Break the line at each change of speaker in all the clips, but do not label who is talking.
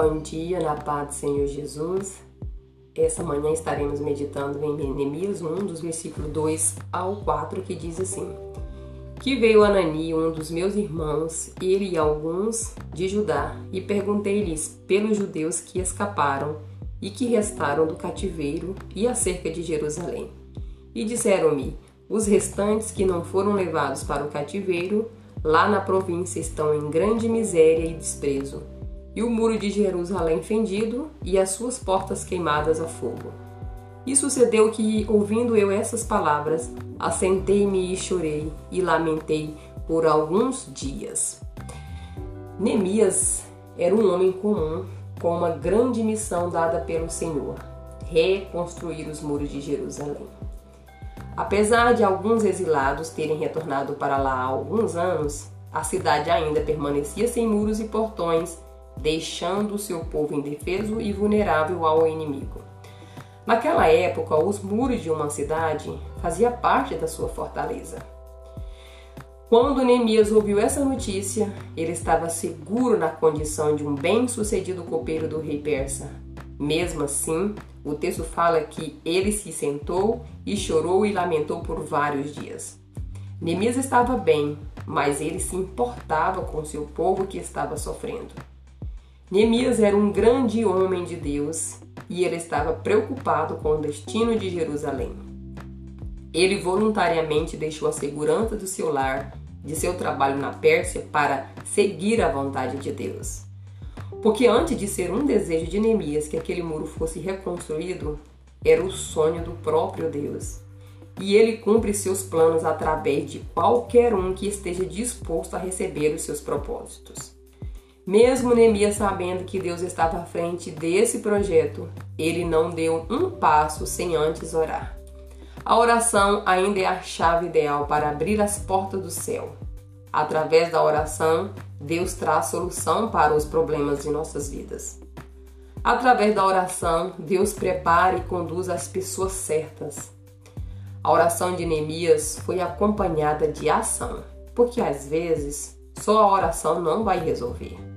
Bom dia na paz do Senhor Jesus. Essa manhã estaremos meditando em Neemias 1, dos versículos 2 ao 4, que diz assim: Que veio Anani, um dos meus irmãos, ele e alguns de Judá, e perguntei-lhes pelos judeus que escaparam e que restaram do cativeiro e acerca de Jerusalém. E disseram-me: Os restantes que não foram levados para o cativeiro, lá na província estão em grande miséria e desprezo e o muro de Jerusalém fendido e as suas portas queimadas a fogo. E sucedeu que, ouvindo eu essas palavras, assentei-me e chorei e lamentei por alguns dias. Neemias era um homem comum com uma grande missão dada pelo Senhor: reconstruir os muros de Jerusalém. Apesar de alguns exilados terem retornado para lá há alguns anos, a cidade ainda permanecia sem muros e portões deixando seu povo indefeso e vulnerável ao inimigo. Naquela época, os muros de uma cidade fazia parte da sua fortaleza. Quando Neemias ouviu essa notícia, ele estava seguro na condição de um bem-sucedido copeiro do rei persa. Mesmo assim, o texto fala que ele se sentou e chorou e lamentou por vários dias. Neemias estava bem, mas ele se importava com seu povo que estava sofrendo. Neemias era um grande homem de Deus e ele estava preocupado com o destino de Jerusalém. Ele voluntariamente deixou a segurança do seu lar, de seu trabalho na Pérsia, para seguir a vontade de Deus. Porque antes de ser um desejo de Neemias que aquele muro fosse reconstruído, era o sonho do próprio Deus. E ele cumpre seus planos através de qualquer um que esteja disposto a receber os seus propósitos. Mesmo Neemias sabendo que Deus estava à frente desse projeto, ele não deu um passo sem antes orar. A oração ainda é a chave ideal para abrir as portas do céu. Através da oração, Deus traz solução para os problemas de nossas vidas. Através da oração, Deus prepara e conduz as pessoas certas. A oração de Neemias foi acompanhada de ação, porque às vezes só a oração não vai resolver.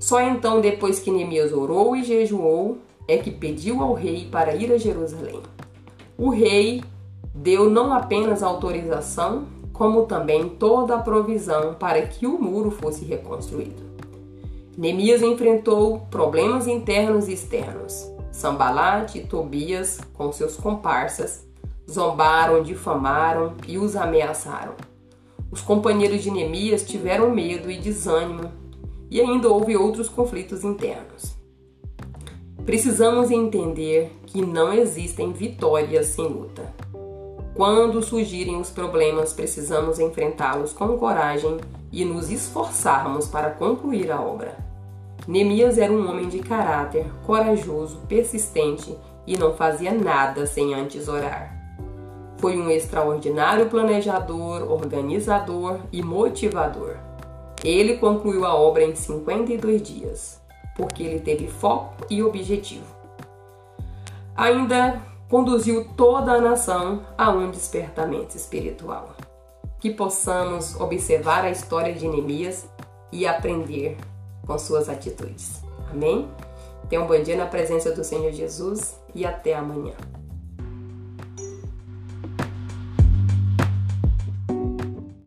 Só então, depois que Neemias orou e jejuou, é que pediu ao rei para ir a Jerusalém. O rei deu não apenas autorização, como também toda a provisão para que o muro fosse reconstruído. Neemias enfrentou problemas internos e externos. Sambalate e Tobias, com seus comparsas, zombaram, difamaram e os ameaçaram. Os companheiros de Neemias tiveram medo e desânimo e ainda houve outros conflitos internos. Precisamos entender que não existem vitórias sem luta. Quando surgirem os problemas, precisamos enfrentá-los com coragem e nos esforçarmos para concluir a obra. Neemias era um homem de caráter, corajoso, persistente e não fazia nada sem antes orar. Foi um extraordinário planejador, organizador e motivador. Ele concluiu a obra em 52 dias, porque ele teve foco e objetivo. Ainda conduziu toda a nação a um despertamento espiritual. Que possamos observar a história de Neemias e aprender com suas atitudes. Amém? Tenha um bom dia na presença do Senhor Jesus e até amanhã.